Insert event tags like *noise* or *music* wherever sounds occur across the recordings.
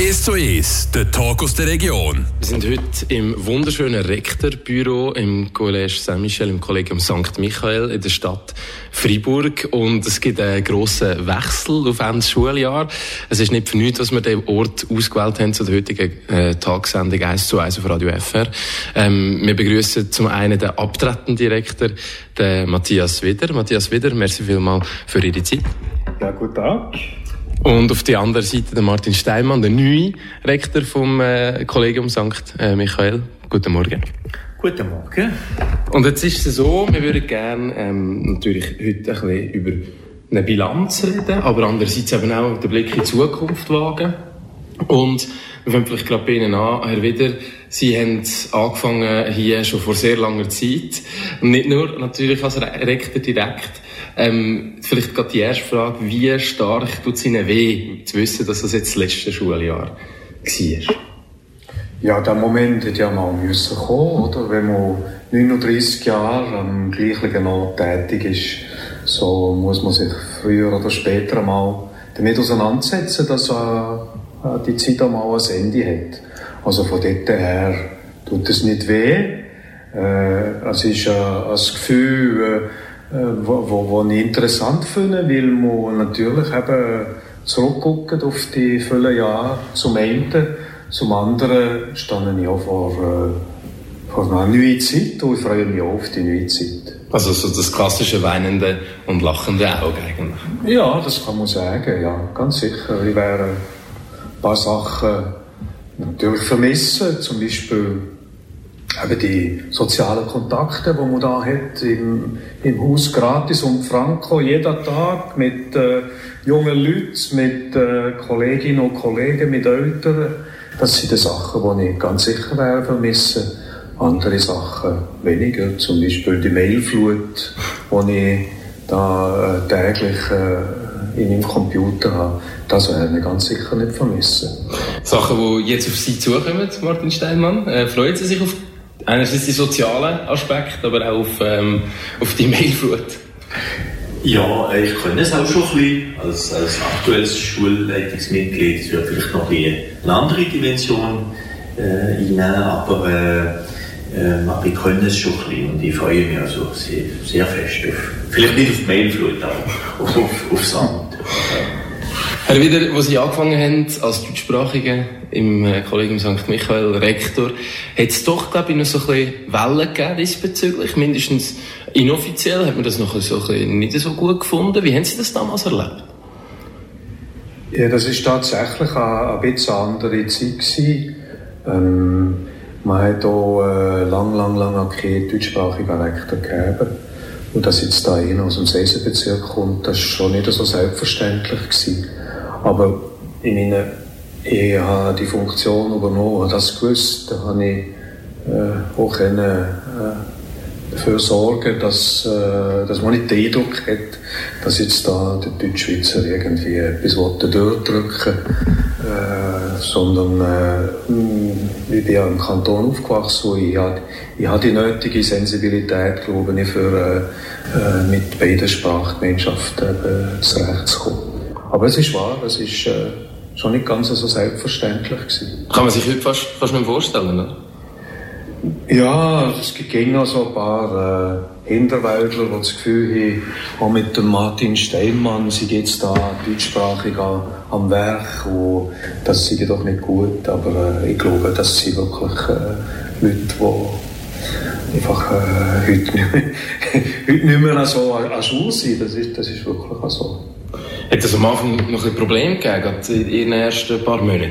1 zu 1, der Talk aus der Region. Wir sind heute im wunderschönen Rektorbüro im Collège Saint-Michel, im Kollegium St. Michael in der Stadt Freiburg. Und es gibt einen grossen Wechsel auf Ende Schuljahr. Es ist nicht für nichts, dass wir den Ort ausgewählt haben zu der heutigen äh, Tagessendung 1 zu 1 auf Radio FR. Ähm, wir begrüßen zum einen den abtretenden Direktor, den Matthias Wider. Matthias Wider, merci vielmals für Ihre Zeit. Ja, guten Tag. Und auf der anderen Seite der Martin Steinmann, der neue Rektor vom äh, Kollegium St. Äh, Michael. Guten Morgen. Guten Morgen. Und jetzt ist es so, wir würden gerne ähm, natürlich heute ein bisschen über eine Bilanz reden, aber andererseits eben auch den Blick in die Zukunft wagen. Und wir fangen vielleicht gerade bei Ihnen an, Herr Wider. Sie haben angefangen hier schon vor sehr langer Zeit. Nicht nur natürlich als Rektor direkt, ähm, vielleicht gerade die erste Frage, wie stark tut es Ihnen weh, zu wissen, dass das jetzt das letzte Schuljahr war? Ja, der Moment hätte ja mal müssen kommen, oder? Wenn man 39 Jahre am gleichen Ort tätig ist, so muss man sich früher oder später mal damit auseinandersetzen, dass äh, die Zeit einmal ein Ende hat. Also von dort her tut es nicht weh. Äh, es ist äh, ein Gefühl, äh, wo, wo, wo ich interessant finde, weil man natürlich eben zurückguckt auf die vielen Jahre zum einen, zum anderen stehe ich auch vor, äh, vor einer neuen Zeit und ich freue mich auch auf die neue Zeit. Also so das klassische weinende und lachende Auge eigentlich? Ja, das kann man sagen, ja, ganz sicher. Ich werde ein paar Sachen natürlich vermissen, zum Beispiel eben die sozialen Kontakte, die man da hat, im, im Haus gratis und franco, jeden Tag mit äh, jungen Leuten, mit äh, Kolleginnen und Kollegen, mit Eltern. Das sind die Sachen, die ich ganz sicher werde vermissen. Andere Sachen weniger, zum Beispiel die Mailflut, die ich da äh, täglich äh, in meinem Computer habe. Das werde ich ganz sicher nicht vermissen. Sachen, die jetzt auf Sie zukommen, Martin Steinmann, äh, freuen Sie sich auf einerseits die sozialen Aspekte, aber auch auf, ähm, auf die Mailflut. Ja, ich kenne es auch schon ein bisschen als, als aktuelles Schulleitungsmitglied. Es wird vielleicht noch eine andere Dimension äh, einnehmen, aber, äh, äh, aber ich kenne es schon ein bisschen und ich freue mich also sehr, sehr fest auf, vielleicht nicht auf Mailflut, aber auf, auf, auf Sand. Herr Wieder, wo Sie angefangen haben als Deutschsprachige im äh, Kollegium St. Michael, Rektor, hat es doch, glaube ich, noch so ein bisschen Wellen gegeben diesbezüglich. Mindestens inoffiziell hat man das noch so ein bisschen nicht so gut gefunden. Wie haben Sie das damals erlebt? Ja, das ist tatsächlich eine, ein bisschen andere Zeit gewesen. Ähm, man hat auch äh, lang, lang, lang keinen deutschsprachigen Rektor gegeben. Und dass jetzt da einer aus dem Seisenbezirk kommt, das war schon nicht so selbstverständlich gewesen. Aber in meiner ich habe die Funktion übernommen, habe das gewusst, da habe ich äh, auch können, äh, dafür sorgen, dass, äh, dass man nicht den Eindruck hat, dass jetzt da der Deutschschweizer irgendwie etwas durchdrücken äh, sondern äh, ich bin ja im Kanton aufgewachsen und ich habe, ich habe die nötige Sensibilität, glaube ich, für äh, äh mit beiden Sprachgemeinschaften äh, zurechtzukommen. Aber es ist wahr, es ist äh, schon nicht ganz so selbstverständlich gewesen. Kann man sich heute fast, fast nicht vorstellen, oder? Ja, es gibt noch so ein paar äh, Hinterwäldler, die das Gefühl haben, auch mit dem Martin Steinmann, sie jetzt da deutschsprachig an, am Werk und das sei doch nicht gut, aber äh, ich glaube, das sind wirklich äh, Leute, die einfach äh, *laughs* heute, nicht mehr, *laughs* heute nicht mehr so an, an Schule sind, das ist, das ist wirklich so. Hat es am Anfang noch ein Problem gegeben, in den ersten paar Monaten?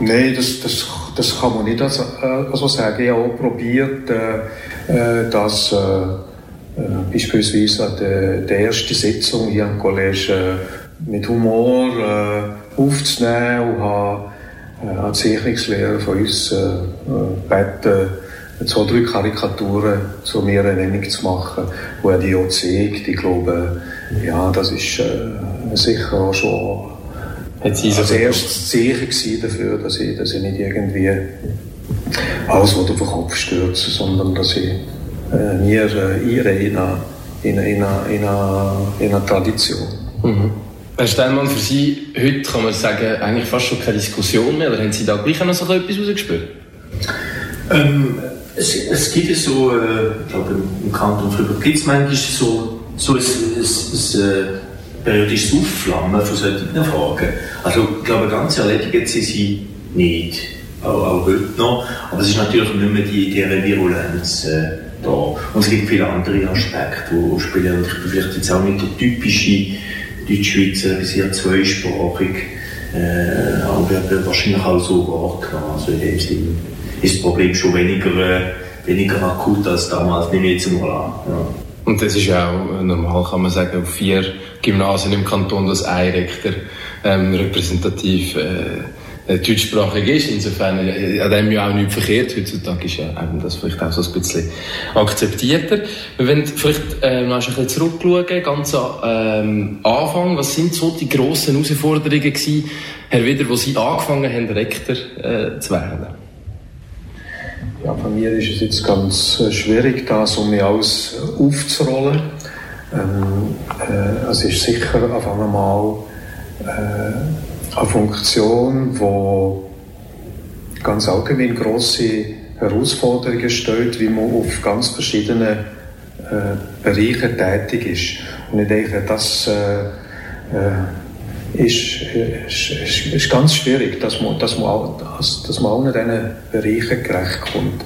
Nein, das, das, das kann man nicht also, also sagen. Ich habe auch probiert, äh, äh dass äh, äh, beispielsweise an der, der ersten Sitzung hier am College äh, mit Humor äh, aufzunehmen und habe äh, als Zeichnungslehrer von uns äh, gebeten, zwei, drei Karikaturen zu mir Ernennung zu machen, er die auch zeigt. Ich glaube, ja, das ist äh, sicher auch schon das erstes Zeichen dafür, dass ich, dass ich nicht irgendwie alles auf den Kopf stürze, sondern dass ich äh, mir äh, in eine, in, eine, in, eine, in eine Tradition. Mhm. Herr Steinmann, für Sie heute kann man sagen, eigentlich fast schon keine Diskussion mehr, oder haben Sie da gleich noch so etwas rausgespürt? Ähm, es, es gibt so, äh, ich glaube im Kanton Fribourg gibt es manchmal so, so ein, ein, ein, äh, periodisches Aufflammen von solchen Fragen. Also ich glaube, ganz erledigt sie sie nicht, auch, auch heute noch, aber es ist natürlich nicht mehr die, die Virulenz äh, da. Und es gibt viele andere Aspekte, die spielen, und ich bin vielleicht jetzt auch nicht der typische Deutschschweizer, sehr zweisprachig, äh, aber wird wahrscheinlich auch so wahrgenommen. Also in dem Sinn ist das Problem schon weniger, äh, weniger akut als damals, nehme ich jetzt mal an. Ja. Und das ist auch normal, kann man sagen, auf vier Gymnasien im Kanton, dass ein Rektor ähm, repräsentativ äh, äh, deutschsprachig ist. Insofern, äh, an dem ja auch nichts verkehrt. Heutzutage ist ja eben das vielleicht auch so ein bisschen akzeptierter. Wir wollen vielleicht äh, noch ein bisschen zurückschauen, ganz am ähm, Anfang. Was sind so die grossen Herausforderungen gewesen, Herr Wider, wo Sie angefangen haben, Rektor äh, zu werden? Bei mir ist es jetzt ganz äh, schwierig, das um mich alles aufzurollen. Ähm, äh, es ist sicher auf einmal äh, eine Funktion, die ganz allgemein grosse Herausforderungen stellt, wie man auf ganz verschiedenen äh, Bereichen tätig ist. Und ich denke, das äh, äh ist, ist, ist, ganz schwierig, dass man, dass man, dass, dass man allen diesen Bereichen gerecht kommt.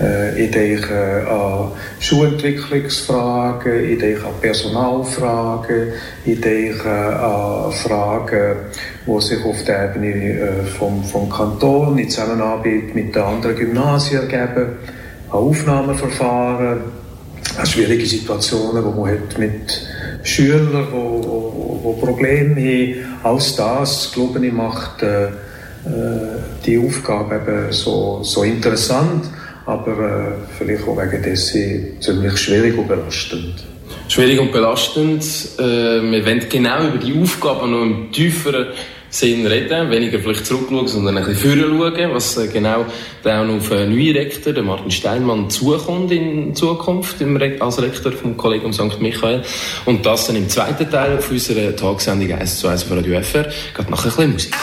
Äh, ich denke an Schulentwicklungsfragen, ich denke an Personalfragen, ich denke an Fragen, die sich auf der Ebene äh, vom, vom Kanton in Zusammenarbeit mit den anderen Gymnasien ergeben, an Aufnahmeverfahren, an schwierige Situationen, die man hat mit Schüler, die, die, die Probleme haben. Alles das, glaube ich, macht äh, äh, die Aufgabe eben so, so interessant, aber äh, vielleicht auch wegen dessen ziemlich schwierig und belastend. Schwierig und belastend. Äh, wir wollen genau über die Aufgaben noch im tieferen Sinn reden, weniger vielleicht zurückschauen, sondern ein bisschen schauen, was äh, genau dann auf einen neuen Rektor, den Martin Steinmann, zukommt in Zukunft als Rektor vom Kollegium St. Michael. Und das dann im zweiten Teil auf unserer Tagsendung 1 zu 1 von Radio FR. Geht nachher ein bisschen Musik.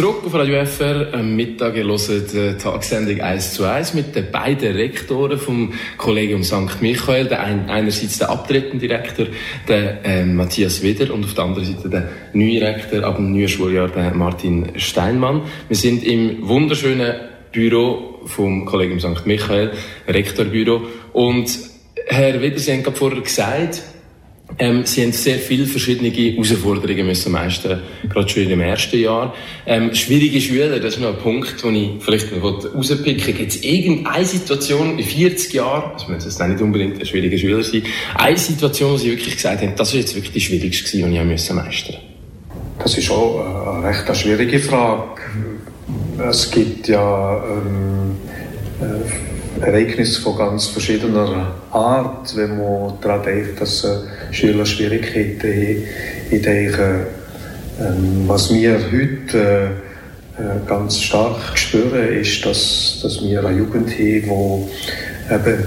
Zurück auf Radio FR. Am Mittag hört die Tagessendung 1 zu 1 mit den beiden Rektoren vom Kollegium St. Michael. Der ein, einerseits der abtretende Direktor, der äh, Matthias Weder, und auf der anderen Seite der neue Rektor ab dem neuen Schuljahr, der Martin Steinmann. Wir sind im wunderschönen Büro vom Kollegium St. Michael, Rektorbüro. Und Herr Weder, Sie haben gerade vorher gesagt, ähm, sie haben sehr viele verschiedene Herausforderungen müssen meistern, gerade schon dem ersten Jahr. Ähm, schwierige Schüler, das ist noch ein Punkt, den ich vielleicht noch rauspicken. Gibt es irgendeine Situation in 40 Jahren, also muss jetzt nicht unbedingt ein schwieriger Schüler sein, eine Situation, wo sie wirklich gesagt haben, das ist jetzt wirklich die schwierigste, die ich müssen meistern Das ist auch eine recht schwierige Frage. Es gibt ja ähm, äh, Ereignisse von ganz verschiedener Art, wenn man daran denkt, dass äh, Schüler Schwierigkeiten haben. Ich denke, ähm, was wir heute äh, äh, ganz stark spüren, ist, dass, dass wir eine Jugend haben, die eben,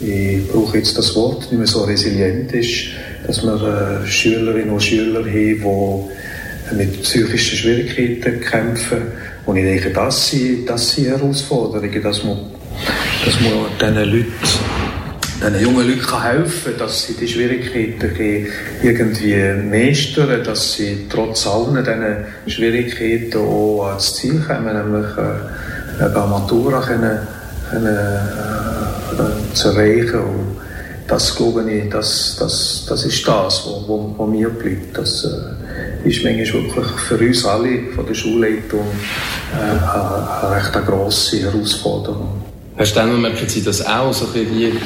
ich brauche jetzt das Wort, nicht mehr so resilient ist, dass wir Schülerinnen und Schüler haben, die mit psychischen Schwierigkeiten kämpfen. Und ich denke, das sind, das sind Herausforderungen, dass man, dass man diesen Leuten diesen jungen Leuten helfen kann, dass sie die Schwierigkeiten irgendwie meistern, dass sie trotz allen diesen Schwierigkeiten auch ans Ziel kommen, nämlich äh, eine Matura können, können, äh, zu erreichen. Und das glaube ich, das, das, das ist das, was wo, wo mir bleibt. Das äh, ist manchmal wirklich für uns alle von der Schulleitung äh, eine, eine recht grosse Herausforderung. Herr Stenner, merken Sie das auch, so ein bisschen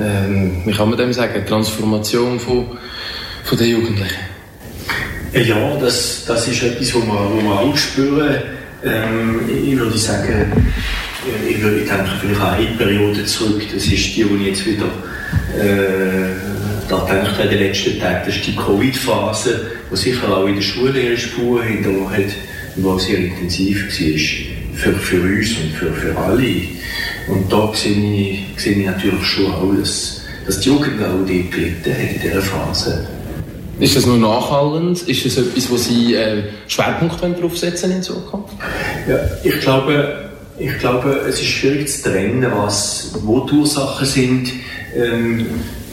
ähm, wie kann man dem sagen, Transformation von, von den Jugendlichen? Ja, das, das ist etwas, wo wir auch spüren. Ähm, ich würde sagen, äh, ich, würde, ich denke vielleicht an eine Periode zurück, das ist die, die ich jetzt wieder äh, da denke in den letzten Tagen, das ist die Covid-Phase, die sicher auch in der Schule ihre Spuren hinterlassen hat und die sehr intensiv war für, für uns und für, für alle. Und da sehe ich, sehe ich natürlich schon auch, dass, dass die Jugend auch die gelitten hat in dieser Phase. Ist das nur nachhallend? Ist das etwas, wo Sie äh, Schwerpunkt setzen in Zukunft? Ja, ich glaube, ich glaube, es ist schwierig zu trennen, was, wo die Ursachen sind. Ähm,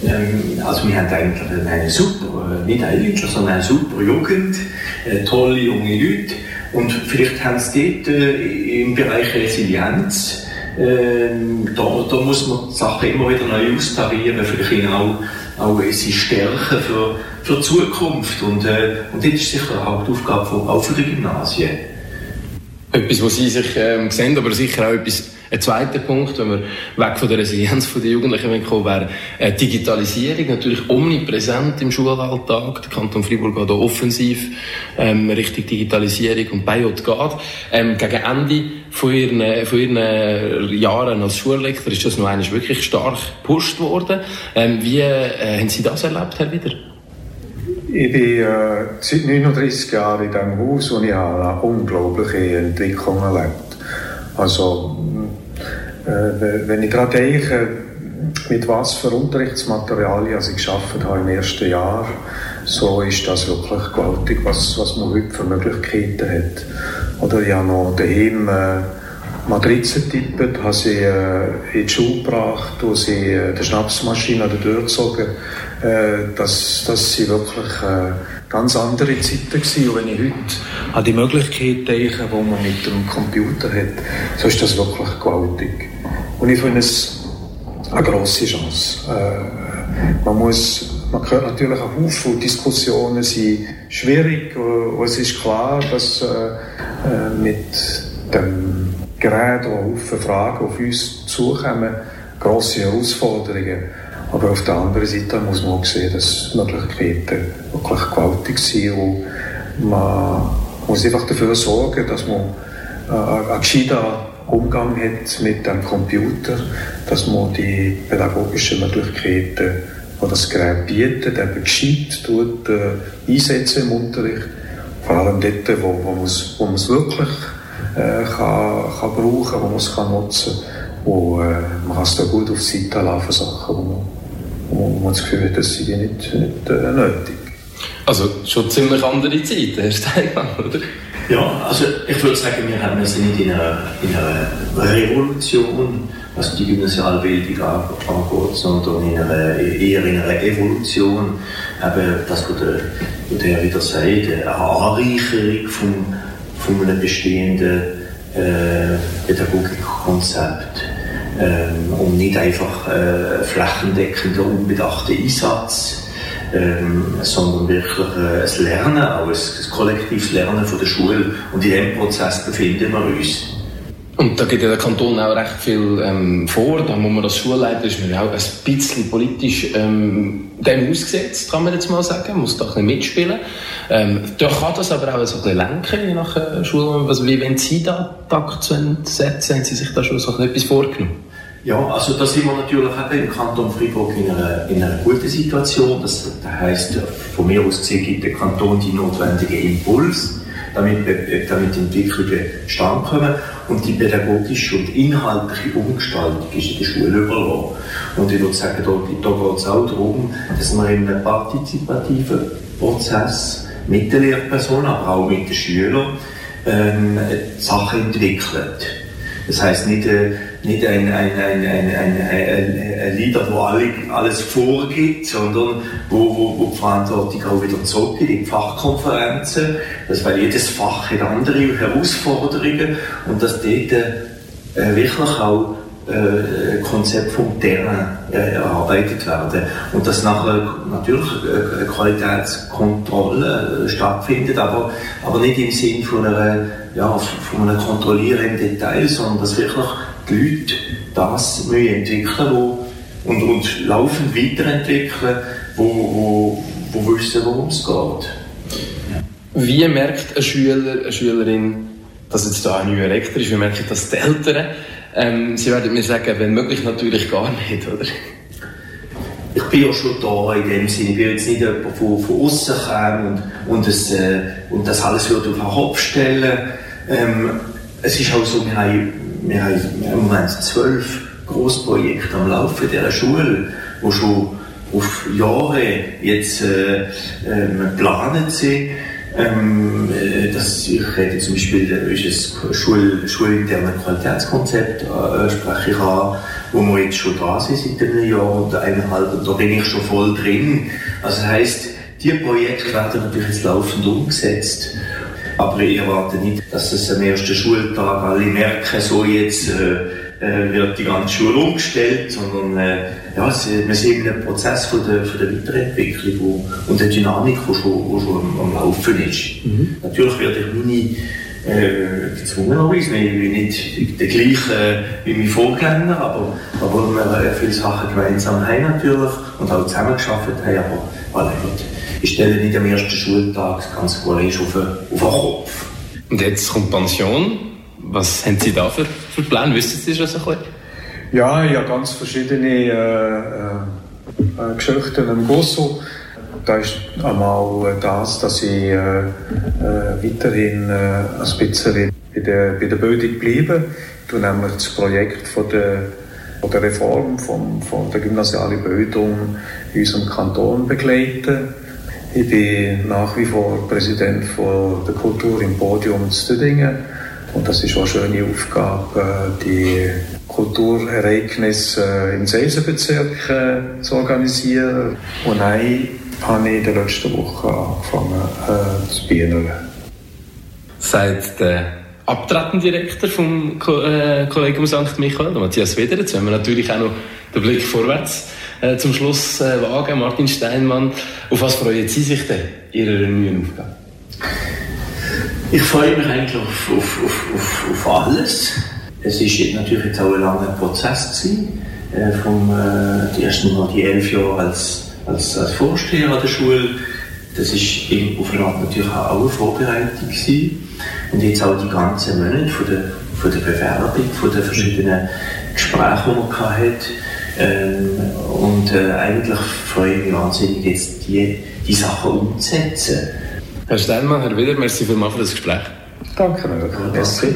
ähm, also wir haben eigentlich eine, super, nicht eine sondern eine super Jugend, äh, tolle junge Leute. Und vielleicht haben sie dort äh, im Bereich Resilienz ähm, da, da muss man die Sachen immer wieder neu austarieren, vielleicht auch, auch unsere Stärken für, für die Zukunft. Und, äh, und das ist sicher eine Hauptaufgabe auch für die Gymnasien. Etwas, was Sie sich ähm, sehen, aber sicher auch etwas ein zweiter Punkt, wenn wir weg von der Resilienz der Jugendlichen kommen, wäre äh, Digitalisierung. Natürlich omnipräsent im Schulalltag. Der Kanton Fribourg geht hier offensiv ähm, Richtung Digitalisierung und Biot geht. Ähm, gegen Ende von ihren, von ihren Jahren als Schulleiter ist das noch einmal wirklich stark gepusht worden. Ähm, wie äh, haben Sie das erlebt, Herr Wieder? Ich bin äh, seit 39 Jahren in diesem Haus und ich habe eine unglaubliche Entwicklung erlebt. Also, äh, wenn ich daran denke, mit was für Unterrichtsmaterialien ich geschafft im ersten Jahr, so ist das wirklich gewaltig, was, was man heute für Möglichkeiten hat. Oder ich habe noch daheim äh, Matrizen getippt, habe sie äh, in die Schule gebracht, wo sie äh, die Schnapsmaschine durchgezogen. Äh, das, das sind wirklich äh, ganz andere Zeiten gewesen. Und wenn ich heute an die Möglichkeit denke, die man mit dem Computer hat, so ist das wirklich gewaltig. Und ich finde es eine grosse Chance. Äh, man muss man hört natürlich einen Haufen Diskussionen sind schwierig und es ist klar, dass äh, äh mit dem Gerät, wo Haufen Fragen auf uns zukommen, grosse Herausforderungen. Aber auf der anderen Seite muss man auch sehen, dass Möglichkeiten wirklich gewaltig sind und man muss einfach dafür sorgen, dass man äh, einen gescheiten Umgang hat mit dem Computer, dass man die pädagogischen Möglichkeiten, die das Gerät bietet, eben gescheit tut, äh, einsetzen im Unterricht. Vor allem dort, wo, wo man es wo wirklich äh, kann, kann brauchen, wo man es nutzen kann. Äh, man kann es da gut auf die Seite laufen, Sachen, wo man, wo man das Gefühl hat, das sind nicht, nicht äh, nötig. Also schon ziemlich andere Zeiten, Herr Steinmann, oder? Ja, also ich würde sagen, wir, haben, sind nicht in einer, in einer Revolution, was die Gymnasialbildung angeht, sondern in einer, eher in einer Evolution, eben das, was der, was der wieder sagt, eine Anreicherung von, von einem bestehenden äh, Pädagogikkonzept ähm, und nicht einfach äh, flächendeckender, unbedachter Einsatz ähm, sondern wirklich äh, ein Lernen, auch ein, ein kollektives Lernen von der Schule. Und in diesem Prozess befinden wir uns. Und da geht ja der Kanton auch recht viel ähm, vor. Da muss man als Schulleiter ist man auch ein bisschen politisch ähm, dem ausgesetzt, kann man jetzt mal sagen. Muss da ein bisschen mitspielen. Ähm, da kann das aber auch so ein bisschen lenken, je nach äh, Schule. Wie wenn Sie da Takt setzen, haben Sie sich da schon so etwas vorgenommen? Ja, also da sind wir natürlich auch im Kanton Freiburg in einer, in einer guten Situation. Das, das heisst, von mir aus gesehen gibt der Kanton die notwendigen Impuls, damit, damit Entwicklungen stand kommen. Und die pädagogische und inhaltliche Umgestaltung ist in der Schule überlassen. Und ich würde sagen, da, da geht es auch darum, dass man in einem partizipativen Prozess mit der Lehrperson, aber auch mit den Schülern, ähm, Sachen entwickelt. Das heisst nicht, äh, nicht ein, ein, ein, ein, Leader, wo alle, alles vorgibt, sondern wo, wo, wo die Verantwortung auch wieder zurückgeht in Fachkonferenzen, dass weil jedes Fach hat andere Herausforderungen und dass dort äh, wirklich auch äh, Konzept vom Terrain äh, erarbeitet werden. Und dass nachher natürlich äh, Qualitätskontrolle äh, stattfindet, aber, aber nicht im Sinn von einer, ja, von einem Kontrollieren im Detail, sondern dass wirklich die Leute das entwickeln wo, und, und laufend weiterentwickeln, wo, wo, wo wissen, worum es geht. Wie merkt ein Schüler, eine Schülerin, dass jetzt da ein neuer Rektor ist? Wie merken das die Eltern? Ähm, Sie werden mir sagen, wenn möglich natürlich gar nicht, oder? Ich bin ja schon da in dem Sinne. Ich bin jetzt nicht jemand von, von außen gekommen und, und, das, äh, und das alles würde auf den Kopf stellen. Ähm, es ist auch so, wir haben, wir haben im Moment zwölf Großprojekte am Laufen dieser Schule, die schon auf Jahre jetzt äh, ähm, geplant sind. Ähm, äh, das, ich rede zum Beispiel ist ein Schul, schulinterne Qualitätskonzept, äh, spreche ich an, wo wir jetzt schon da sind seit einem Jahr oder eineinhalb, und da bin ich schon voll drin. Also das heisst, die Projekte werden natürlich jetzt laufend umgesetzt. Aber ich erwarte nicht, dass es am ersten Schultag alle merken, so jetzt äh, äh, wird die ganze Schule umgestellt, sondern äh, ja, wir sind in einem Prozess von der, von der Weiterentwicklung wo, und der Dynamik, die schon, wo schon am, am Laufen ist. Mhm. Natürlich werde ich meine äh, gezwungenerweise, ich nicht der gleiche äh, wie mein Vorgänger, aber, aber wir viele Sachen gemeinsam haben natürlich und auch zusammen geschafft haben, aber alle ich stelle nicht am ersten Schultag das ganze College auf, auf den Kopf. Und jetzt kommt Pension. Was haben Sie da für, für Pläne? Wissen Sie schon so ein bisschen? Ja, ich habe ganz verschiedene äh, äh, Geschichten im Gosso. Da ist einmal das, dass ich äh, äh weiterhin äh, ein bisschen bei der, bei der Bildung bleibe. Ich nämlich das Projekt von der, von der Reform von, von der gymnasialen Bildung in unserem Kanton begleiten. Ich bin nach wie vor Präsident von der Kultur im Podium zu Tüdingen. Und das ist auch eine schöne Aufgabe, die Kulturereignisse im Seisenbezirk äh, zu organisieren. Und dann habe ich in der letzten Woche angefangen äh, zu bienen. Seit der abtretende Direktor vom äh, Kollegium St. Michael, Matthias Wederitz, wenn wir natürlich auch noch den Blick vorwärts äh, zum Schluss äh, wagen. Martin Steinmann, auf was freuen Sie sich denn Ihrer neuen Aufgabe? Ich freue mich eigentlich auf, auf, auf, auf, alles. Es war natürlich jetzt auch ein langer Prozess gewesen, äh, vom äh, die ersten Mal die elf Jahre als, als, als Vorsteher an der Schule. Das war auf eine Art natürlich auch eine Vorbereitung gewesen. Und jetzt auch die ganzen Monate von der, von der Bewerbung, von den verschiedenen Gesprächen, die man hatte. Ähm, und äh, eigentlich freue ich mich wahnsinnig, jetzt die, die Sachen umzusetzen. Herr Steinmann, Herr Wieder, merci vielmals für das Gespräch. Danke, Merci.